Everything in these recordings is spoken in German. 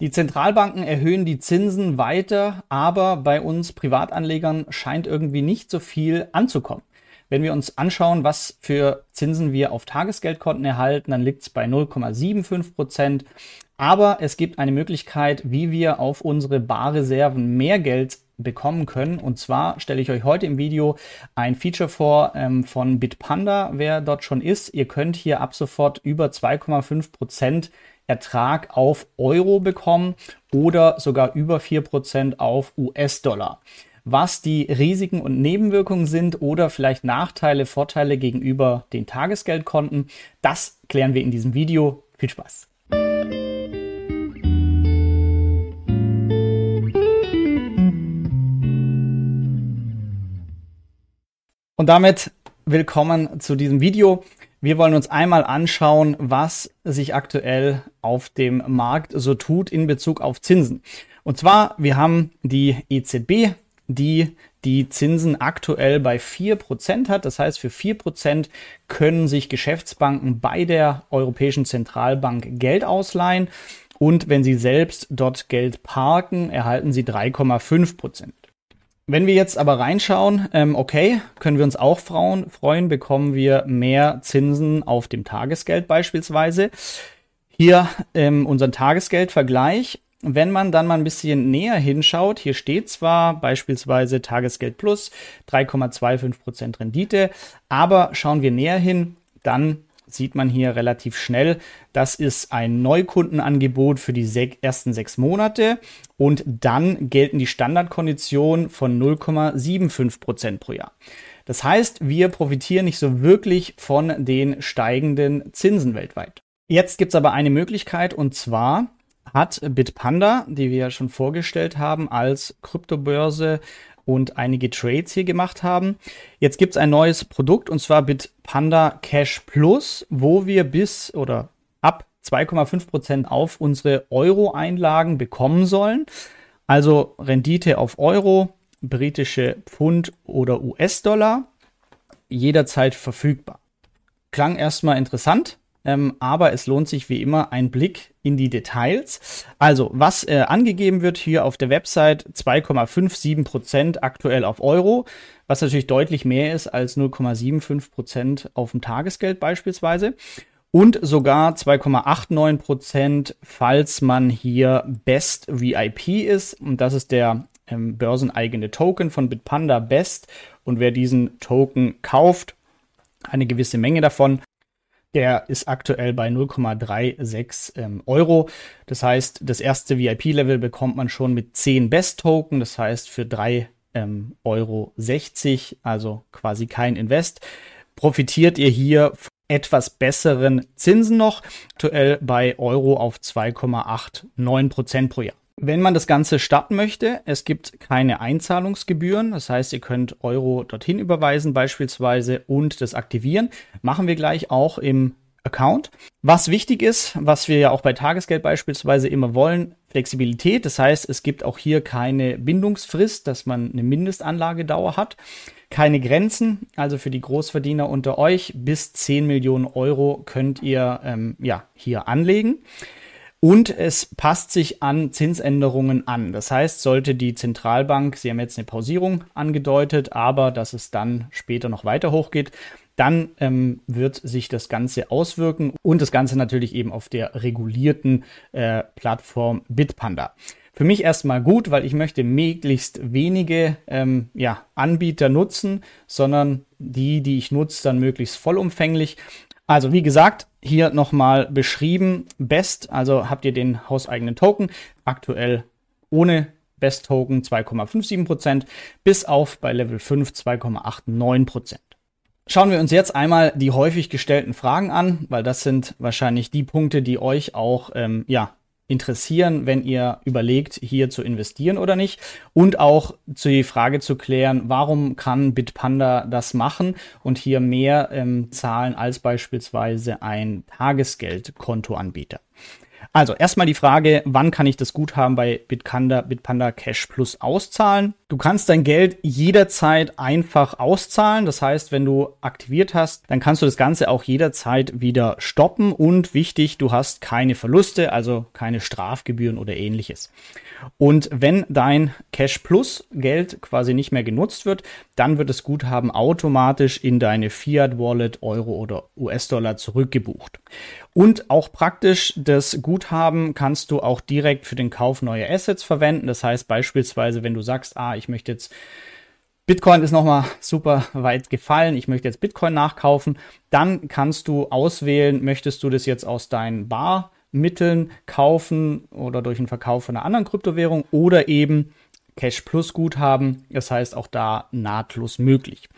Die Zentralbanken erhöhen die Zinsen weiter, aber bei uns Privatanlegern scheint irgendwie nicht so viel anzukommen. Wenn wir uns anschauen, was für Zinsen wir auf Tagesgeldkonten erhalten, dann liegt es bei 0,75 Prozent. Aber es gibt eine Möglichkeit, wie wir auf unsere Barreserven mehr Geld bekommen können. Und zwar stelle ich euch heute im Video ein Feature vor ähm, von Bitpanda, wer dort schon ist. Ihr könnt hier ab sofort über 2,5 Prozent Ertrag auf Euro bekommen oder sogar über 4% auf US-Dollar. Was die Risiken und Nebenwirkungen sind oder vielleicht Nachteile, Vorteile gegenüber den Tagesgeldkonten, das klären wir in diesem Video. Viel Spaß! Und damit willkommen zu diesem Video. Wir wollen uns einmal anschauen, was sich aktuell auf dem Markt so tut in Bezug auf Zinsen. Und zwar, wir haben die EZB, die die Zinsen aktuell bei 4% hat. Das heißt, für 4% können sich Geschäftsbanken bei der Europäischen Zentralbank Geld ausleihen. Und wenn sie selbst dort Geld parken, erhalten sie 3,5%. Wenn wir jetzt aber reinschauen, ähm, okay, können wir uns auch Frauen freuen, bekommen wir mehr Zinsen auf dem Tagesgeld beispielsweise. Hier ähm, unseren Tagesgeldvergleich. Wenn man dann mal ein bisschen näher hinschaut, hier steht zwar beispielsweise Tagesgeld plus 3,25% Rendite, aber schauen wir näher hin, dann sieht man hier relativ schnell, das ist ein Neukundenangebot für die sech ersten sechs Monate und dann gelten die Standardkonditionen von 0,75 Prozent pro Jahr. Das heißt, wir profitieren nicht so wirklich von den steigenden Zinsen weltweit. Jetzt gibt es aber eine Möglichkeit und zwar hat Bitpanda, die wir ja schon vorgestellt haben, als Kryptobörse und einige Trades hier gemacht haben. Jetzt gibt es ein neues Produkt und zwar Bitpanda Cash Plus, wo wir bis oder ab 2,5% auf unsere Euro-Einlagen bekommen sollen. Also Rendite auf Euro, britische Pfund oder US-Dollar, jederzeit verfügbar. Klang erstmal interessant, ähm, aber es lohnt sich wie immer ein Blick in die Details. Also, was äh, angegeben wird hier auf der Website, 2,57 Prozent aktuell auf Euro, was natürlich deutlich mehr ist als 0,75 Prozent auf dem Tagesgeld beispielsweise. Und sogar 2,89 Prozent, falls man hier Best VIP ist. Und das ist der ähm, börseneigene Token von Bitpanda Best. Und wer diesen Token kauft, eine gewisse Menge davon, der ist aktuell bei 0,36 ähm, Euro. Das heißt, das erste VIP-Level bekommt man schon mit 10 Best-Token. Das heißt, für 3,60 ähm, Euro, also quasi kein Invest, profitiert ihr hier von etwas besseren Zinsen noch. Aktuell bei Euro auf 2,89 Prozent pro Jahr. Wenn man das Ganze starten möchte, es gibt keine Einzahlungsgebühren. Das heißt, ihr könnt Euro dorthin überweisen beispielsweise und das aktivieren. Machen wir gleich auch im Account. Was wichtig ist, was wir ja auch bei Tagesgeld beispielsweise immer wollen, Flexibilität. Das heißt, es gibt auch hier keine Bindungsfrist, dass man eine Mindestanlagedauer hat. Keine Grenzen, also für die Großverdiener unter euch bis 10 Millionen Euro könnt ihr ähm, ja, hier anlegen und es passt sich an Zinsänderungen an. Das heißt, sollte die Zentralbank, Sie haben jetzt eine Pausierung angedeutet, aber dass es dann später noch weiter hochgeht, dann ähm, wird sich das Ganze auswirken und das Ganze natürlich eben auf der regulierten äh, Plattform Bitpanda. Für mich erstmal gut, weil ich möchte möglichst wenige ähm, ja, Anbieter nutzen, sondern die, die ich nutze, dann möglichst vollumfänglich. Also wie gesagt, hier nochmal beschrieben, Best, also habt ihr den hauseigenen Token, aktuell ohne Best Token 2,57%, bis auf bei Level 5 2,89%. Schauen wir uns jetzt einmal die häufig gestellten Fragen an, weil das sind wahrscheinlich die Punkte, die euch auch ähm, ja, interessieren, wenn ihr überlegt, hier zu investieren oder nicht. Und auch zu die Frage zu klären, warum kann Bitpanda das machen und hier mehr ähm, zahlen als beispielsweise ein Tagesgeldkontoanbieter. Also erstmal die Frage, wann kann ich das Guthaben bei Bitpanda, Bitpanda Cash Plus auszahlen? Du kannst dein Geld jederzeit einfach auszahlen. Das heißt, wenn du aktiviert hast, dann kannst du das Ganze auch jederzeit wieder stoppen. Und wichtig, du hast keine Verluste, also keine Strafgebühren oder ähnliches. Und wenn dein Cash Plus Geld quasi nicht mehr genutzt wird, dann wird das Guthaben automatisch in deine Fiat Wallet, Euro oder US-Dollar zurückgebucht. Und auch praktisch, das Guthaben kannst du auch direkt für den Kauf neuer Assets verwenden. Das heißt beispielsweise, wenn du sagst, ah, ich möchte jetzt Bitcoin ist nochmal super weit gefallen. Ich möchte jetzt Bitcoin nachkaufen. Dann kannst du auswählen, möchtest du das jetzt aus deinen Barmitteln kaufen oder durch den Verkauf von einer anderen Kryptowährung oder eben Cash Plus Guthaben. Das heißt auch da nahtlos möglich.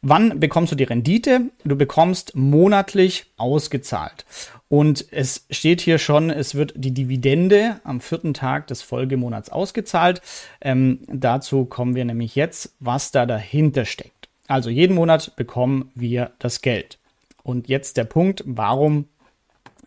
Wann bekommst du die Rendite? Du bekommst monatlich ausgezahlt. Und es steht hier schon, es wird die Dividende am vierten Tag des Folgemonats ausgezahlt. Ähm, dazu kommen wir nämlich jetzt, was da dahinter steckt. Also jeden Monat bekommen wir das Geld. Und jetzt der Punkt, warum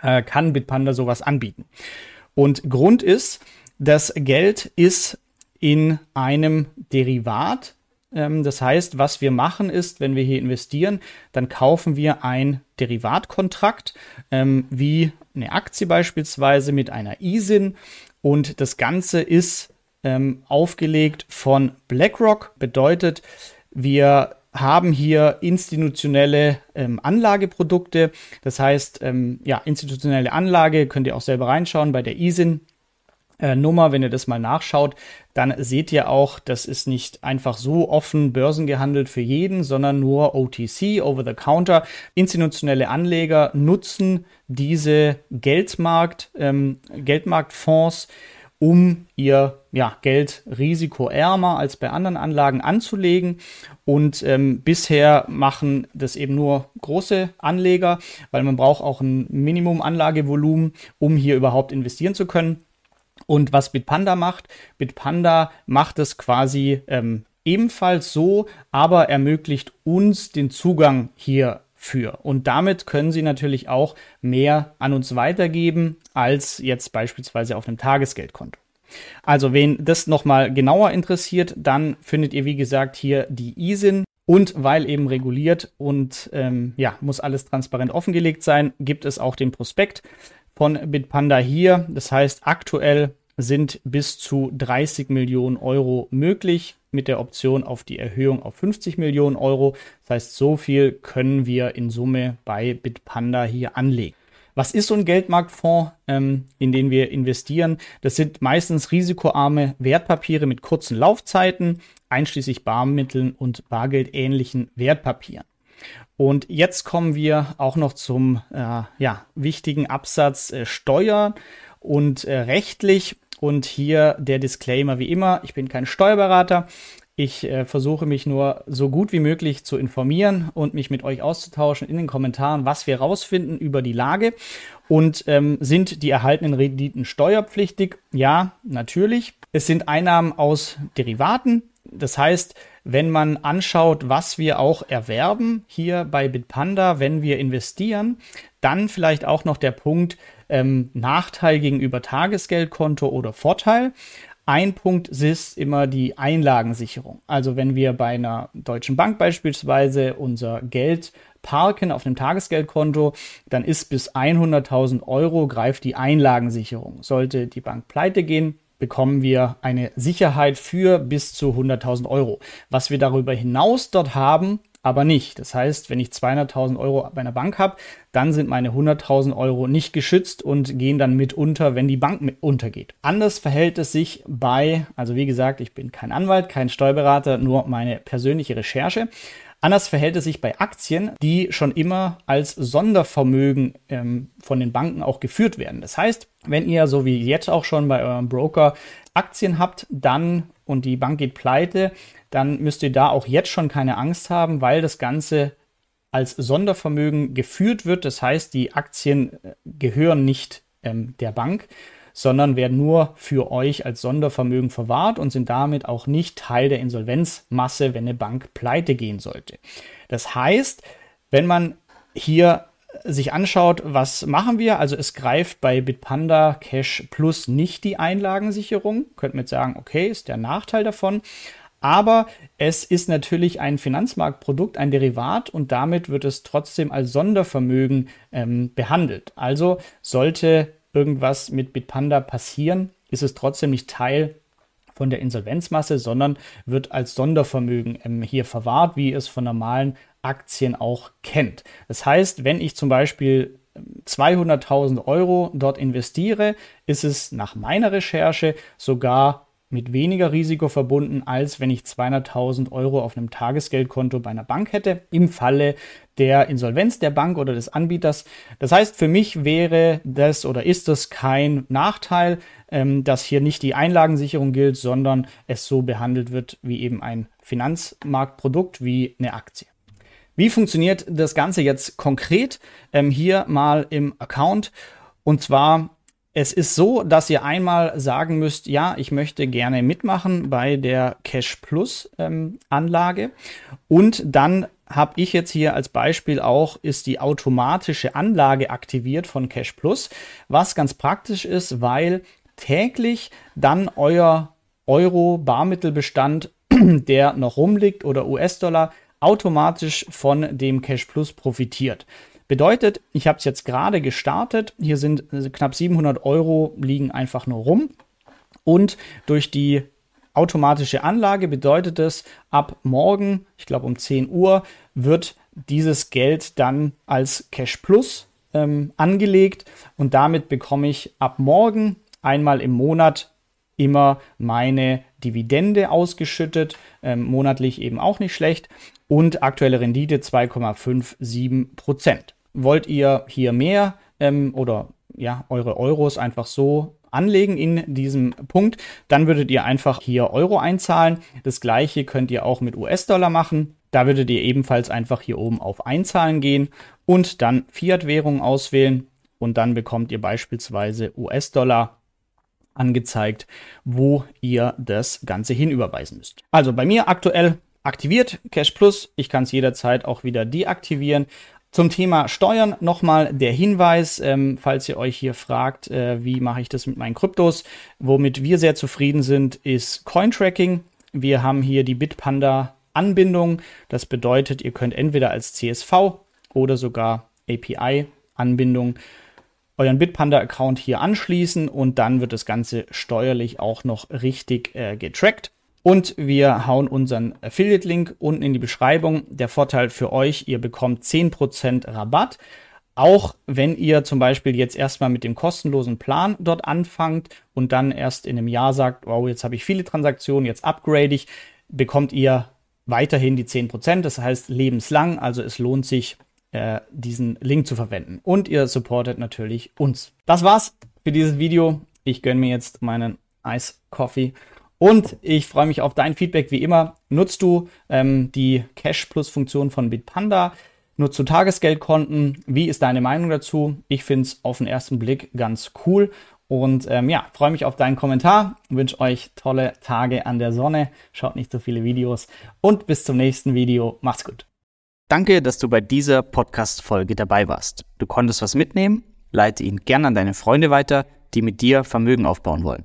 äh, kann Bitpanda sowas anbieten? Und Grund ist, das Geld ist in einem Derivat das heißt, was wir machen ist, wenn wir hier investieren, dann kaufen wir ein Derivatkontrakt, ähm, wie eine Aktie beispielsweise mit einer ISIN. Und das Ganze ist ähm, aufgelegt von BlackRock. Bedeutet, wir haben hier institutionelle ähm, Anlageprodukte. Das heißt, ähm, ja, institutionelle Anlage könnt ihr auch selber reinschauen bei der ISIN äh, Nummer, wenn ihr das mal nachschaut, dann seht ihr auch, das ist nicht einfach so offen börsengehandelt für jeden, sondern nur OTC, over the counter. Institutionelle Anleger nutzen diese Geldmarkt, ähm, Geldmarktfonds, um ihr ja, Geld risikoärmer als bei anderen Anlagen anzulegen. Und ähm, bisher machen das eben nur große Anleger, weil man braucht auch ein Minimum Anlagevolumen, um hier überhaupt investieren zu können. Und was Bitpanda macht, Bitpanda macht es quasi ähm, ebenfalls so, aber ermöglicht uns den Zugang hierfür. Und damit können Sie natürlich auch mehr an uns weitergeben als jetzt beispielsweise auf einem Tagesgeldkonto. Also, wen das nochmal genauer interessiert, dann findet ihr, wie gesagt, hier die ISIN. Und weil eben reguliert und ähm, ja, muss alles transparent offengelegt sein, gibt es auch den Prospekt von Bitpanda hier. Das heißt, aktuell sind bis zu 30 Millionen Euro möglich mit der Option auf die Erhöhung auf 50 Millionen Euro. Das heißt, so viel können wir in Summe bei Bitpanda hier anlegen. Was ist so ein Geldmarktfonds, ähm, in den wir investieren? Das sind meistens risikoarme Wertpapiere mit kurzen Laufzeiten, einschließlich Barmitteln und bargeldähnlichen Wertpapieren. Und jetzt kommen wir auch noch zum äh, ja, wichtigen Absatz äh, Steuer und äh, rechtlich. Und hier der Disclaimer wie immer, ich bin kein Steuerberater. Ich äh, versuche mich nur so gut wie möglich zu informieren und mich mit euch auszutauschen in den Kommentaren, was wir rausfinden über die Lage. Und ähm, sind die erhaltenen Renditen steuerpflichtig? Ja, natürlich. Es sind Einnahmen aus Derivaten. Das heißt, wenn man anschaut, was wir auch erwerben hier bei Bitpanda, wenn wir investieren, dann vielleicht auch noch der Punkt ähm, Nachteil gegenüber Tagesgeldkonto oder Vorteil. Ein Punkt ist immer die Einlagensicherung. Also wenn wir bei einer deutschen Bank beispielsweise unser Geld parken auf einem Tagesgeldkonto, dann ist bis 100.000 Euro greift die Einlagensicherung. Sollte die Bank pleite gehen, bekommen wir eine Sicherheit für bis zu 100.000 Euro. Was wir darüber hinaus dort haben, aber nicht. Das heißt, wenn ich 200.000 Euro bei einer Bank habe, dann sind meine 100.000 Euro nicht geschützt und gehen dann mit unter, wenn die Bank mit untergeht. Anders verhält es sich bei, also wie gesagt, ich bin kein Anwalt, kein Steuerberater, nur meine persönliche Recherche. Anders verhält es sich bei Aktien, die schon immer als Sondervermögen ähm, von den Banken auch geführt werden. Das heißt, wenn ihr so wie jetzt auch schon bei eurem Broker Aktien habt, dann und die Bank geht pleite, dann müsst ihr da auch jetzt schon keine Angst haben, weil das Ganze als Sondervermögen geführt wird. Das heißt, die Aktien äh, gehören nicht ähm, der Bank, sondern werden nur für euch als Sondervermögen verwahrt und sind damit auch nicht Teil der Insolvenzmasse, wenn eine Bank pleite gehen sollte. Das heißt, wenn man hier sich anschaut, was machen wir? Also es greift bei Bitpanda Cash Plus nicht die Einlagensicherung. Könnte man jetzt sagen, okay, ist der Nachteil davon. Aber es ist natürlich ein Finanzmarktprodukt, ein Derivat und damit wird es trotzdem als Sondervermögen ähm, behandelt. Also sollte irgendwas mit Bitpanda passieren, ist es trotzdem nicht Teil von der Insolvenzmasse, sondern wird als Sondervermögen ähm, hier verwahrt, wie es von normalen Aktien auch kennt. Das heißt, wenn ich zum Beispiel 200.000 ähm, Euro dort investiere, ist es nach meiner Recherche sogar mit weniger Risiko verbunden, als wenn ich 200.000 Euro auf einem Tagesgeldkonto bei einer Bank hätte, im Falle der Insolvenz der Bank oder des Anbieters. Das heißt, für mich wäre das oder ist das kein Nachteil, ähm, dass hier nicht die Einlagensicherung gilt, sondern es so behandelt wird wie eben ein Finanzmarktprodukt, wie eine Aktie. Wie funktioniert das Ganze jetzt konkret? Ähm, hier mal im Account. Und zwar es ist so, dass ihr einmal sagen müsst, ja, ich möchte gerne mitmachen bei der Cash Plus ähm, Anlage. Und dann habe ich jetzt hier als Beispiel auch, ist die automatische Anlage aktiviert von Cash Plus, was ganz praktisch ist, weil täglich dann euer Euro-Barmittelbestand, der noch rumliegt oder US-Dollar, automatisch von dem Cash Plus profitiert. Bedeutet, ich habe es jetzt gerade gestartet. Hier sind äh, knapp 700 Euro liegen einfach nur rum. Und durch die automatische Anlage bedeutet es, ab morgen, ich glaube um 10 Uhr, wird dieses Geld dann als Cash Plus ähm, angelegt und damit bekomme ich ab morgen einmal im Monat immer meine Dividende ausgeschüttet, ähm, monatlich eben auch nicht schlecht und aktuelle Rendite 2,57 Prozent. Wollt ihr hier mehr ähm, oder ja, eure Euros einfach so anlegen in diesem Punkt, dann würdet ihr einfach hier Euro einzahlen. Das gleiche könnt ihr auch mit US-Dollar machen. Da würdet ihr ebenfalls einfach hier oben auf Einzahlen gehen und dann Fiat-Währung auswählen und dann bekommt ihr beispielsweise US-Dollar angezeigt, wo ihr das Ganze hinüberweisen müsst. Also bei mir aktuell aktiviert Cash Plus. Ich kann es jederzeit auch wieder deaktivieren. Zum Thema Steuern nochmal der Hinweis, ähm, falls ihr euch hier fragt, äh, wie mache ich das mit meinen Kryptos. Womit wir sehr zufrieden sind, ist Cointracking. Wir haben hier die Bitpanda Anbindung. Das bedeutet, ihr könnt entweder als CSV oder sogar API Anbindung euren Bitpanda-Account hier anschließen und dann wird das Ganze steuerlich auch noch richtig äh, getrackt. Und wir hauen unseren Affiliate-Link unten in die Beschreibung. Der Vorteil für euch, ihr bekommt 10% Rabatt. Auch wenn ihr zum Beispiel jetzt erstmal mit dem kostenlosen Plan dort anfangt und dann erst in einem Jahr sagt, wow, jetzt habe ich viele Transaktionen, jetzt upgrade ich, bekommt ihr weiterhin die 10%. Das heißt lebenslang. Also es lohnt sich, äh, diesen Link zu verwenden. Und ihr supportet natürlich uns. Das war's für dieses Video. Ich gönne mir jetzt meinen Ice Coffee und ich freue mich auf dein Feedback wie immer. Nutzt du ähm, die Cash Plus Funktion von Bitpanda? Nutzt du Tagesgeldkonten? Wie ist deine Meinung dazu? Ich finde es auf den ersten Blick ganz cool. Und ähm, ja, freue mich auf deinen Kommentar. Wünsche euch tolle Tage an der Sonne. Schaut nicht so viele Videos. Und bis zum nächsten Video. Macht's gut. Danke, dass du bei dieser Podcast-Folge dabei warst. Du konntest was mitnehmen? Leite ihn gern an deine Freunde weiter, die mit dir Vermögen aufbauen wollen.